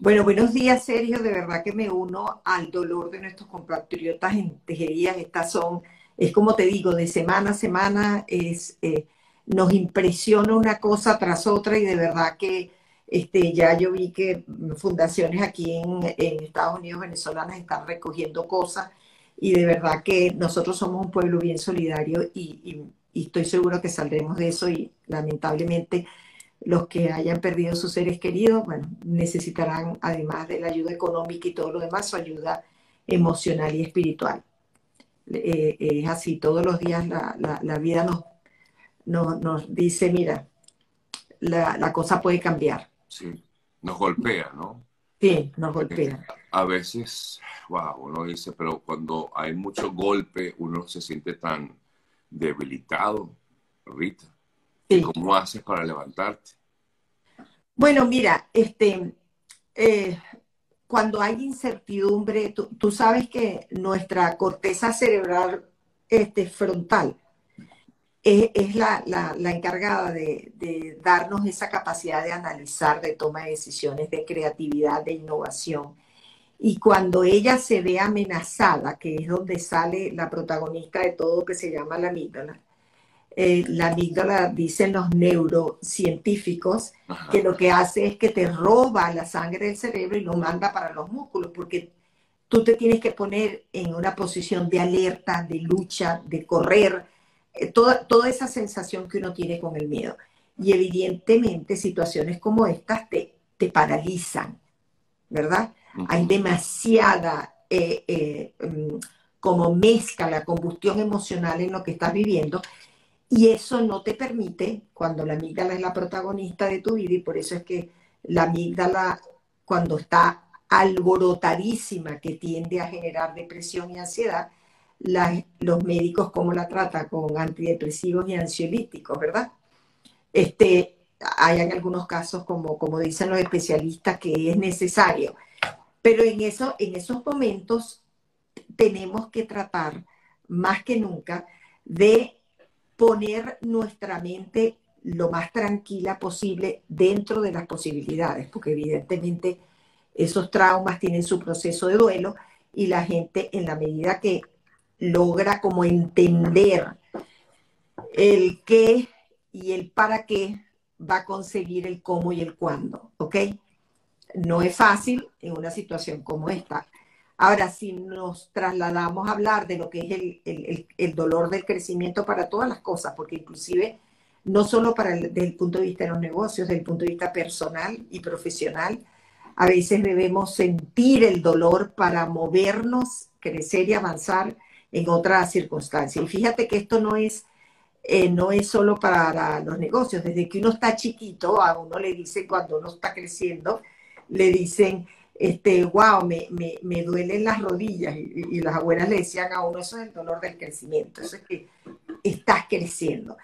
Bueno, buenos días, Sergio. De verdad que me uno al dolor de nuestros compatriotas en tejerías. Estas son, es como te digo, de semana a semana es, eh, nos impresiona una cosa tras otra y de verdad que este, ya yo vi que fundaciones aquí en, Estados Unidos venezolanas están recogiendo cosas y de verdad que nosotros somos un pueblo bien solidario y, y estoy seguro que saldremos de eso y lamentablemente los que hayan perdido sus seres queridos, bueno, necesitarán, además de la ayuda económica y todo lo demás, su ayuda emocional y espiritual. Eh, es así, todos los días la, vida nos, nos, dice, mira, la, cosa puede cambiar. Sí, nos golpea, ¿no? Sí, nos golpea. A veces, wow, uno dice, pero cuando hay mucho golpe, uno se siente tan debilitado, Rita. ¿Cómo haces para levantarte? Bueno, mira, este, eh, cuando hay incertidumbre, tú, sabes que nuestra corteza cerebral este, frontal es, la, encargada de, de, darnos esa capacidad de analizar, de toma de decisiones, de creatividad, de innovación. Y cuando ella se ve amenazada, que es donde sale la protagonista de todo que se llama la amígdala, eh, la amígdala, dicen los neurocientíficos, que lo que hace es que te roba la sangre del cerebro y lo manda para los músculos, porque tú te tienes que poner en una posición de alerta, de lucha, de correr, eh, toda, toda esa sensación que uno tiene con el miedo. Y evidentemente situaciones como estas te, te paralizan, ¿verdad? Hay demasiada eh, mm, como mezcla, la combustión emocional en lo que estás viviendo y eso no te permite, cuando la amígdala es la protagonista de tu vida, y por eso es que la amígdala, cuando está alborotadísima, que tiende a generar depresión y ansiedad, los médicos, ¿cómo la trata? Con antidepresivos y ansiolíticos, ¿verdad? Este, hay en algunos casos, como, como dicen los especialistas, que es necesario. Pero en, eso, en esos momentos tenemos que tratar más que nunca de poner nuestra mente lo más tranquila posible dentro de las posibilidades, porque evidentemente esos traumas tienen su proceso de duelo y la gente en la medida que logra como entender el qué y el para qué va a conseguir el cómo y el cuándo, ¿ok? No es fácil en una situación como esta. Ahora, si nos trasladamos a hablar de lo que es el, dolor del crecimiento para todas las cosas, porque inclusive no solo para desde el punto de vista de los negocios, desde el punto de vista personal y profesional, a veces debemos sentir el dolor para movernos, crecer y avanzar en otras circunstancias. Y fíjate que esto no es, eh, no es solo para los negocios. Desde que uno está chiquito, a uno le dicen cuando uno está creciendo, le dicen, este, wow, me, me, duelen las rodillas. Y, las abuelas le decían a uno, eso es el dolor del crecimiento, eso es que estás creciendo.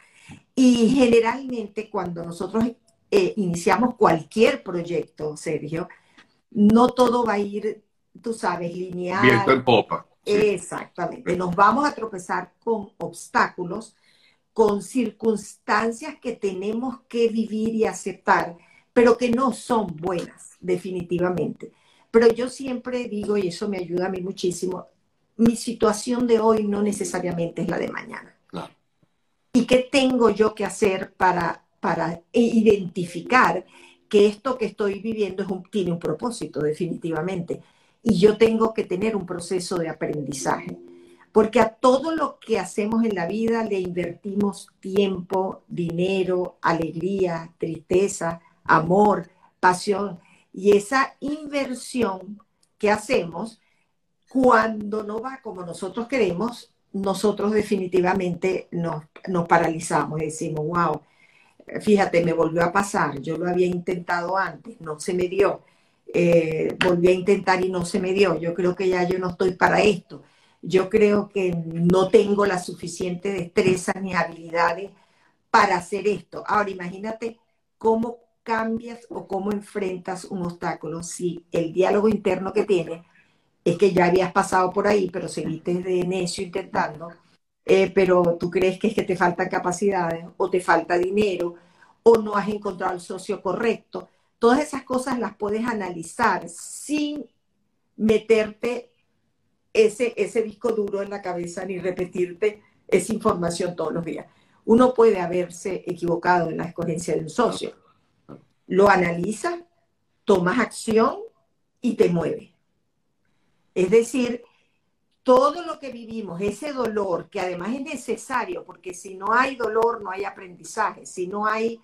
Y generalmente cuando nosotros eh, iniciamos cualquier proyecto, Sergio, no todo va a ir, tú sabes, lineal. Viento en popa. Exactamente. Nos vamos a tropezar con obstáculos, con circunstancias que tenemos que vivir y aceptar, pero que no son buenas, definitivamente. Pero yo siempre digo, y eso me ayuda a mí muchísimo, mi situación de hoy no necesariamente es la de mañana. ¿Y qué tengo yo que hacer para, para identificar que esto que estoy viviendo es un, tiene un propósito, definitivamente? Y yo tengo que tener un proceso de aprendizaje. Porque a todo lo que hacemos en la vida le invertimos tiempo, dinero, alegría, tristeza, amor, pasión. Y esa inversión que hacemos, cuando no va como nosotros queremos, nosotros definitivamente nos, paralizamos y decimos, wow, fíjate, me volvió a pasar, yo lo había intentado antes, no se me dio, eh, volví a intentar y no se me dio, yo creo que ya yo no estoy para esto, yo creo que no tengo la suficiente destreza ni habilidades para hacer esto. Ahora imagínate cómo cambias o cómo enfrentas un obstáculo si el diálogo interno que tienes es que ya habías pasado por ahí, pero seguiste de necio intentando, eh, pero tú crees que es que te faltan capacidades o te falta dinero o no has encontrado el socio correcto. todas esas cosas las puedes analizar sin meterte ese, ese disco duro en la cabeza ni repetirte esa información todos los días. Uno puede haberse equivocado en la escogencia de un socio. Lo analiza, tomas acción y te mueve. Es decir, todo lo que vivimos, ese dolor, que además es necesario, porque si no hay dolor, no hay aprendizaje, si no hay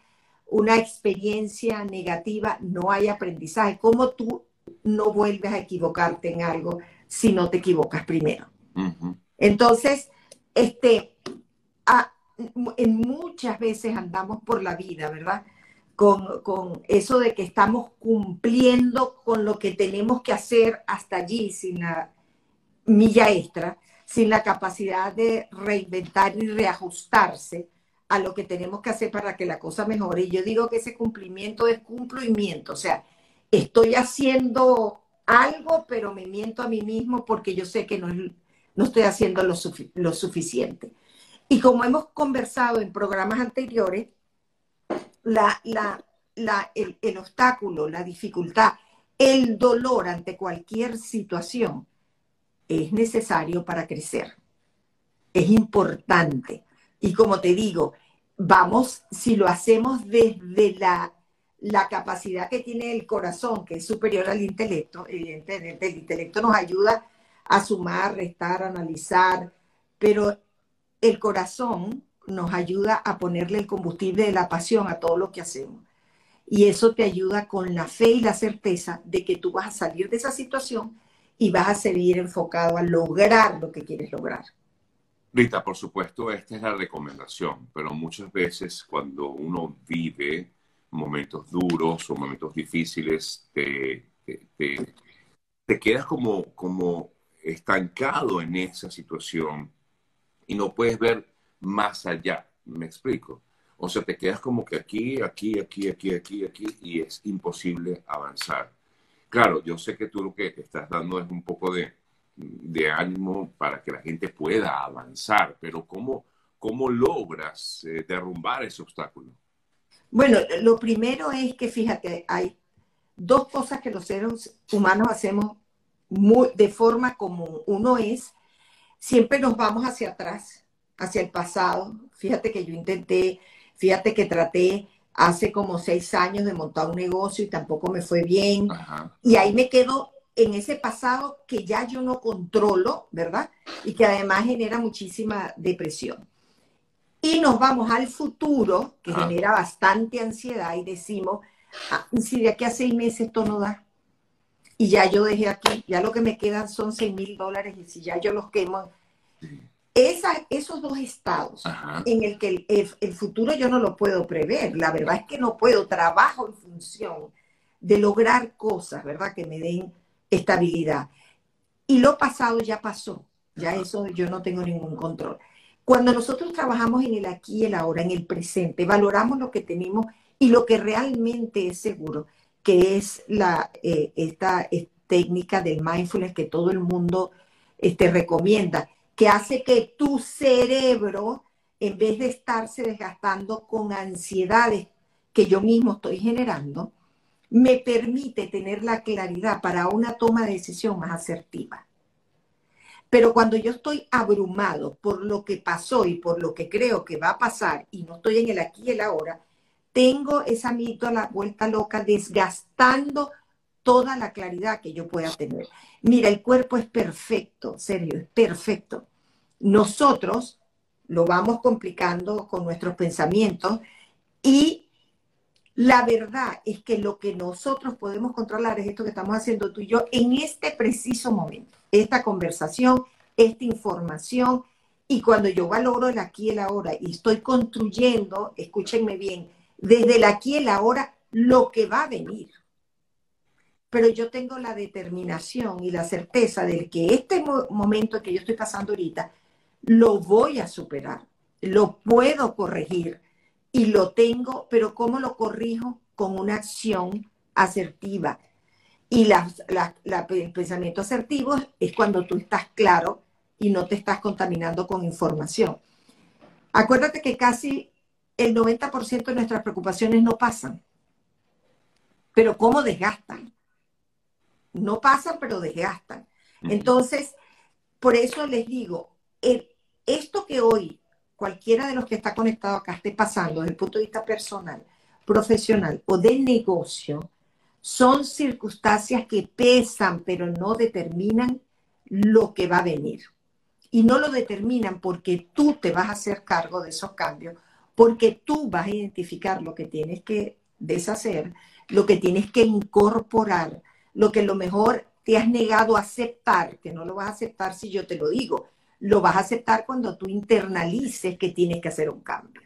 una experiencia negativa, no hay aprendizaje. ¿Cómo tú no vuelves a equivocarte en algo si no te equivocas primero? Entonces, este, en muchas veces andamos por la vida, ¿verdad? Con, con, eso de que estamos cumpliendo con lo que tenemos que hacer hasta allí, sin la milla extra, sin la capacidad de reinventar y reajustarse a lo que tenemos que hacer para que la cosa mejore. Y yo digo que ese cumplimiento es cumplimiento, o sea, estoy haciendo algo, pero me miento a mí mismo porque yo sé que no, no estoy haciendo lo, lo suficiente. Y como hemos conversado en programas anteriores, la, la, la, el, el obstáculo, la dificultad, el dolor ante cualquier situación es necesario para crecer. Es importante. Y como te digo, vamos, si lo hacemos desde la, la capacidad que tiene el corazón, que es superior al intelecto, evidentemente el intelecto nos ayuda a sumar, restar, analizar, pero el corazón nos ayuda a ponerle el combustible de la pasión a todo lo que hacemos. Y eso te ayuda con la fe y la certeza de que tú vas a salir de esa situación y vas a seguir enfocado a lograr lo que quieres lograr. Rita, por supuesto, esta es la recomendación, pero muchas veces cuando uno vive momentos duros o momentos difíciles, te, te, quedas como, como estancado en esa situación y no puedes ver más allá. ¿Me explico? O sea, te quedas como que aquí, aquí, aquí, aquí, aquí, aquí, y es imposible avanzar. Claro, yo sé que tú lo que estás dando es un poco de, ánimo para que la gente pueda avanzar, pero ¿cómo, cómo logras eh, derrumbar ese obstáculo? Bueno, lo primero es que fíjate, hay dos cosas que los seres humanos hacemos muy, de forma común. Uno es, siempre nos vamos hacia atrás, hacia el pasado. Fíjate que yo intenté, fíjate que traté hace como seis años de montar un negocio y tampoco me fue bien. Y ahí me quedo en ese pasado que ya yo no controlo, ¿verdad? Y que además genera muchísima depresión. Y nos vamos al futuro, que genera bastante ansiedad, y decimos, ah, si de aquí a seis meses esto no da, y ya yo dejé aquí, ya lo que me quedan son seis mil dólares, y si ya yo los quemo, esos dos estados en el que el, futuro yo no lo puedo prever, la verdad es que no puedo, trabajo en función de lograr cosas, ¿verdad? Que me den estabilidad. Y lo pasado ya pasó, ya eso yo no tengo ningún control. Cuando nosotros trabajamos en el aquí y el ahora, en el presente, valoramos lo que tenemos y lo que realmente es seguro, que es la, eh, esta técnica del mindfulness que todo el mundo este, recomienda hace que tu cerebro, en vez de estarse desgastando con ansiedades que yo mismo estoy generando, me permite tener la claridad para una toma de decisión más asertiva. Pero cuando yo estoy abrumado por lo que pasó y por lo que creo que va a pasar y no estoy en el aquí y el ahora, tengo esa mito a la vuelta loca desgastando toda la claridad que yo pueda tener. Mira, el cuerpo es perfecto, serio, es perfecto. Nosotros lo vamos complicando con nuestros pensamientos y la verdad es que lo que nosotros podemos controlar es esto que estamos haciendo tú y yo en este preciso momento, esta conversación, esta información. Y cuando yo valoro el aquí y el ahora y estoy construyendo, escúchenme bien, desde el aquí y el ahora, lo que va a venir pero yo tengo la determinación y la certeza de que este momento que yo estoy pasando ahorita, lo voy a superar, lo puedo corregir y lo tengo, pero ¿cómo lo corrijo? Con una acción asertiva. Y el pensamiento asertivo es cuando tú estás claro y no te estás contaminando con información. Acuérdate que casi el 90% de nuestras preocupaciones no pasan pero ¿cómo desgastan? No pasan, pero desgastan. Entonces, por eso les digo, esto que hoy cualquiera de los que está conectado acá esté pasando desde el punto de vista personal, profesional o de negocio, son circunstancias que pesan, pero no determinan lo que va a venir. Y no lo determinan porque tú te vas a hacer cargo de esos cambios, porque tú vas a identificar lo que tienes que deshacer, lo que tienes que incorporar, lo que a lo mejor te has negado a aceptar, que no lo vas a aceptar si yo te lo digo, lo vas a aceptar cuando tú internalices que tienes que hacer un cambio.